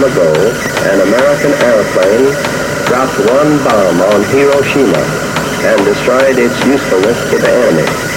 time ago, an American airplane dropped one bomb on Hiroshima and destroyed its usefulness to the enemy.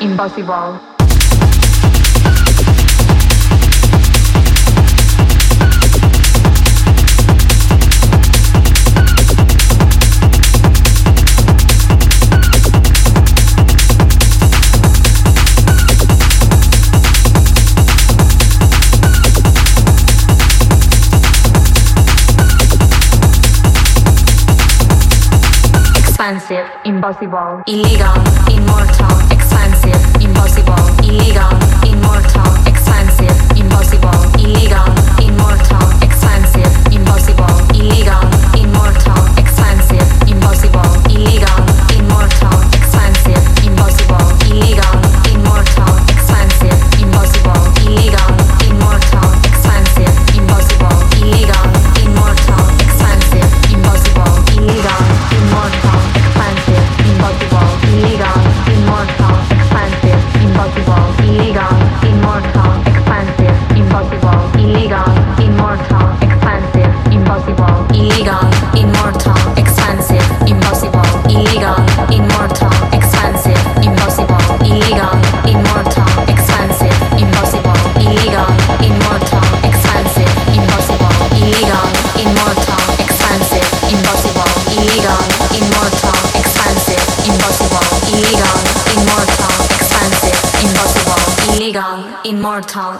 Impossible. Expensive, impossible, illegal, immortal, expensive, impossible, illegal,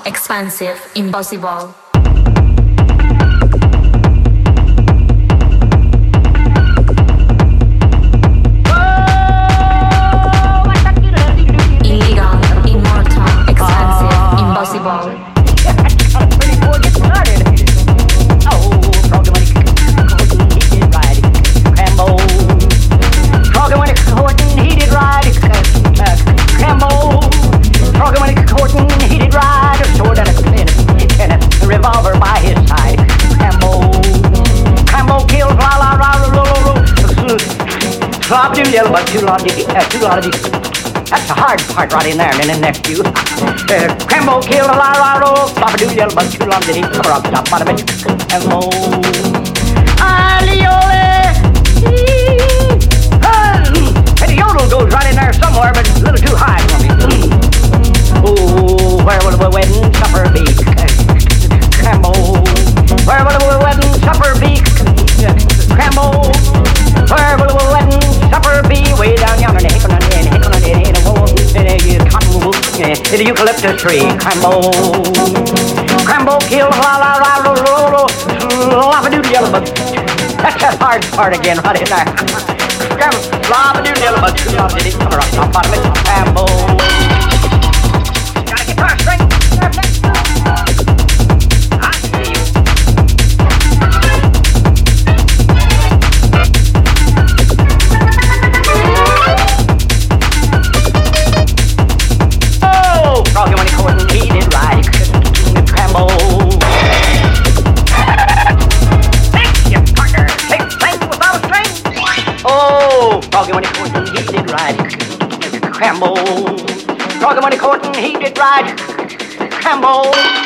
expensive, impossible. Long, uh, too. That's the hard part right in there, and then next you. Uh, Crambo kill a la la roll, flop do yellow, but too long, did he? Crop top, bottom it. Crambo. Aliole. And the yodel goes right in there somewhere, but a little too high for me. Oh, where will the wedding supper be? Crambo. Where will the wedding supper be? Crambo. Where will the wedding supper be? Way down yonder, in the in the in the cottonwood, in the eucalyptus tree. Crambo. Crambo kill la la la la la la la doo yellow bug. That's that hard part again, right in there. Cram la doo it cover up top bottom it? Crambo. Got a guitar string. He couldn't tremble. Froggy when he eat right, tremble.